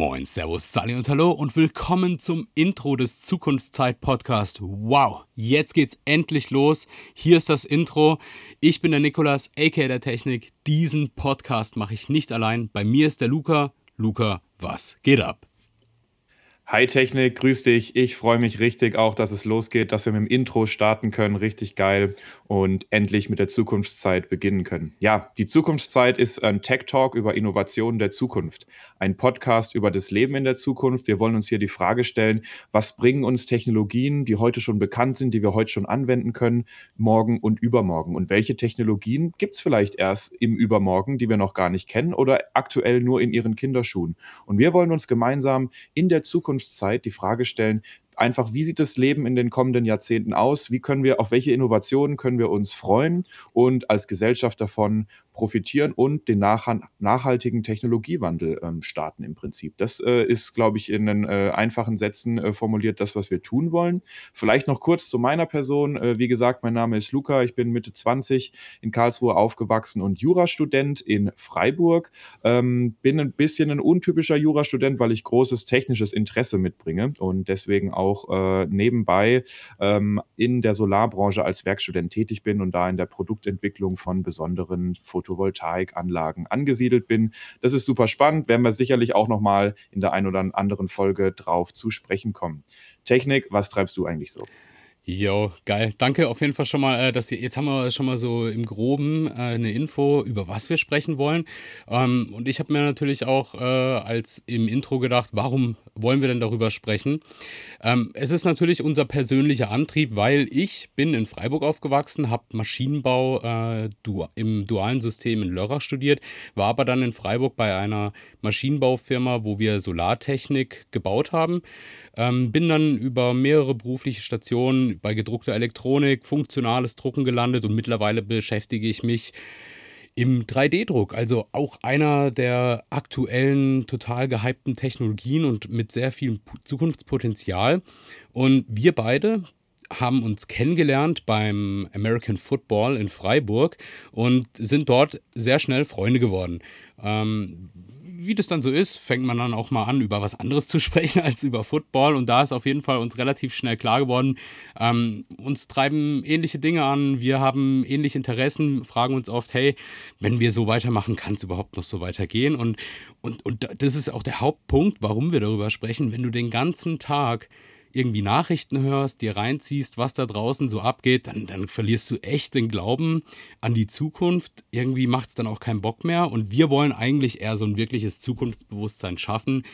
Moin, Servus, Sally und Hallo und willkommen zum Intro des Zukunftszeit-Podcast. Wow, jetzt geht's endlich los. Hier ist das Intro. Ich bin der Nikolas, aka der Technik. Diesen Podcast mache ich nicht allein. Bei mir ist der Luca. Luca, was geht ab? Hi Technik, grüß dich. Ich freue mich richtig auch, dass es losgeht, dass wir mit dem Intro starten können. Richtig geil und endlich mit der Zukunftszeit beginnen können. Ja, die Zukunftszeit ist ein Tech Talk über Innovationen der Zukunft. Ein Podcast über das Leben in der Zukunft. Wir wollen uns hier die Frage stellen, was bringen uns Technologien, die heute schon bekannt sind, die wir heute schon anwenden können, morgen und übermorgen? Und welche Technologien gibt es vielleicht erst im Übermorgen, die wir noch gar nicht kennen oder aktuell nur in ihren Kinderschuhen? Und wir wollen uns gemeinsam in der Zukunft Zukunftszeit die Frage stellen, einfach, wie sieht das Leben in den kommenden Jahrzehnten aus? Wie können wir, auf welche Innovationen können wir uns freuen und als Gesellschaft davon profitieren und den nachhaltigen Technologiewandel ähm, starten im Prinzip. Das äh, ist, glaube ich, in den äh, einfachen Sätzen äh, formuliert das, was wir tun wollen. Vielleicht noch kurz zu meiner Person. Äh, wie gesagt, mein Name ist Luca. Ich bin Mitte 20 in Karlsruhe aufgewachsen und Jurastudent in Freiburg. Ähm, bin ein bisschen ein untypischer Jurastudent, weil ich großes technisches Interesse mitbringe und deswegen auch äh, nebenbei ähm, in der Solarbranche als Werkstudent tätig bin und da in der Produktentwicklung von besonderen Photovoltaikanlagen angesiedelt bin. Das ist super spannend, werden wir sicherlich auch nochmal in der einen oder anderen Folge drauf zu sprechen kommen. Technik, was treibst du eigentlich so? Jo, geil. Danke auf jeden Fall schon mal, äh, dass ihr, jetzt haben wir schon mal so im Groben äh, eine Info, über was wir sprechen wollen. Ähm, und ich habe mir natürlich auch äh, als im Intro gedacht, warum wollen wir denn darüber sprechen? Ähm, es ist natürlich unser persönlicher Antrieb, weil ich bin in Freiburg aufgewachsen, habe Maschinenbau äh, du im dualen System in Lörrach studiert, war aber dann in Freiburg bei einer Maschinenbaufirma, wo wir Solartechnik gebaut haben. Ähm, bin dann über mehrere berufliche Stationen bei gedruckter Elektronik, funktionales Drucken gelandet und mittlerweile beschäftige ich mich im 3D-Druck, also auch einer der aktuellen, total gehypten Technologien und mit sehr viel Zukunftspotenzial. Und wir beide haben uns kennengelernt beim American Football in Freiburg und sind dort sehr schnell Freunde geworden. Ähm, wie das dann so ist, fängt man dann auch mal an, über was anderes zu sprechen als über Football. Und da ist auf jeden Fall uns relativ schnell klar geworden, ähm, uns treiben ähnliche Dinge an, wir haben ähnliche Interessen, fragen uns oft, hey, wenn wir so weitermachen, kann es überhaupt noch so weitergehen? Und, und, und das ist auch der Hauptpunkt, warum wir darüber sprechen. Wenn du den ganzen Tag irgendwie Nachrichten hörst, dir reinziehst, was da draußen so abgeht, dann, dann verlierst du echt den Glauben an die Zukunft. Irgendwie macht es dann auch keinen Bock mehr. Und wir wollen eigentlich eher so ein wirkliches Zukunftsbewusstsein schaffen,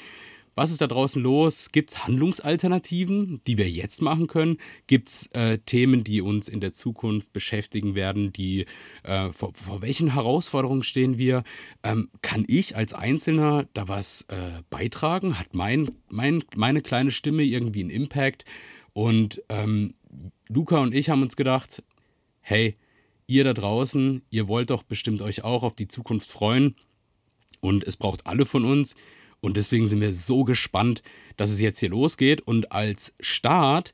was ist da draußen los? Gibt es Handlungsalternativen, die wir jetzt machen können? Gibt es äh, Themen, die uns in der Zukunft beschäftigen werden? Die, äh, vor, vor, welchen Herausforderungen stehen wir? Ähm, kann ich als Einzelner da was äh, beitragen? Hat mein, mein, meine kleine Stimme irgendwie einen Impact? Und ähm, Luca und ich haben uns gedacht, hey, ihr da draußen, ihr wollt doch bestimmt euch auch auf die Zukunft freuen. Und es braucht alle von uns. Und deswegen sind wir so gespannt, dass es jetzt hier losgeht. Und als Start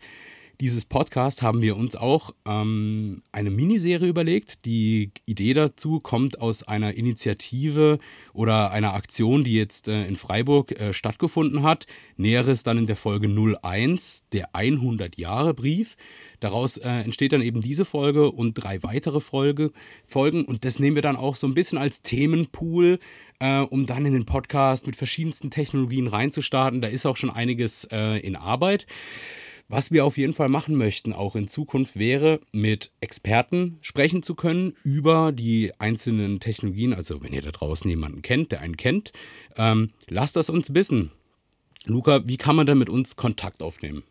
dieses Podcast haben wir uns auch ähm, eine Miniserie überlegt. Die Idee dazu kommt aus einer Initiative oder einer Aktion, die jetzt äh, in Freiburg äh, stattgefunden hat. Näheres dann in der Folge 01, der 100-Jahre-Brief. Daraus äh, entsteht dann eben diese Folge und drei weitere Folge, Folgen. Und das nehmen wir dann auch so ein bisschen als Themenpool, äh, um dann in den Podcast mit verschiedensten Technologien reinzustarten. Da ist auch schon einiges äh, in Arbeit. Was wir auf jeden Fall machen möchten, auch in Zukunft, wäre, mit Experten sprechen zu können über die einzelnen Technologien. Also, wenn ihr da draußen jemanden kennt, der einen kennt, ähm, lasst das uns wissen. Luca, wie kann man denn mit uns Kontakt aufnehmen?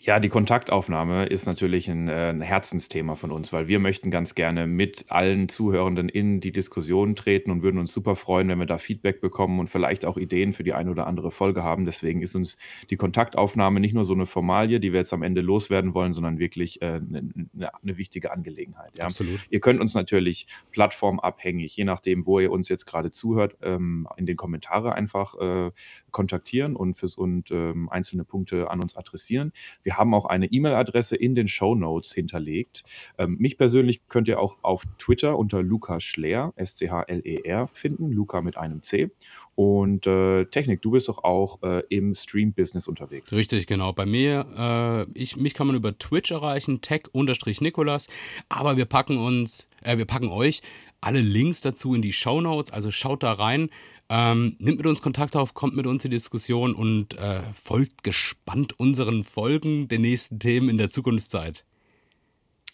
Ja, die Kontaktaufnahme ist natürlich ein, äh, 'n Herzensthema von uns, weil wir möchten ganz gerne mit allen Zuhörenden in die Diskussion treten und würden uns super freuen, wenn wir da Feedback bekommen und vielleicht auch Ideen für die eine oder andere Folge haben. Deswegen ist uns die Kontaktaufnahme nicht nur so eine Formalie, die wir jetzt am Ende loswerden wollen, sondern wirklich, äh, 'ne 'ne 'ne wichtige Angelegenheit, ja. Absolut. Ihr könnt uns natürlich plattformabhängig, je nachdem, wo ihr uns jetzt gerade zuhört, ähm, in den Kommentare einfach, äh, kontaktieren und fürs und, ähm, einzelne Punkte an uns adressieren. Wir haben auch eine E-Mail-Adresse in den Show Notes hinterlegt. Ähm, mich persönlich könnt ihr auch auf Twitter unter Luca Schler, S-C-H-L-E-R, finden. Luca mit einem C. Und äh, Technik, du bist doch auch äh, im Stream-Business unterwegs. Richtig, genau. Bei mir, äh, ich, mich kann man über Twitch erreichen, tech-nikolas. Aber wir packen uns, äh, wir packen euch alle Links dazu in die Show Notes. Also schaut da rein. Ähm, nimmt mit uns Kontakt auf, kommt mit uns in die Diskussion und äh, folgt gespannt unseren Folgen der nächsten Themen in der Zukunftszeit.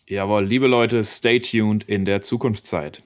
Jawohl, liebe Leute, stay tuned in der Zukunftszeit.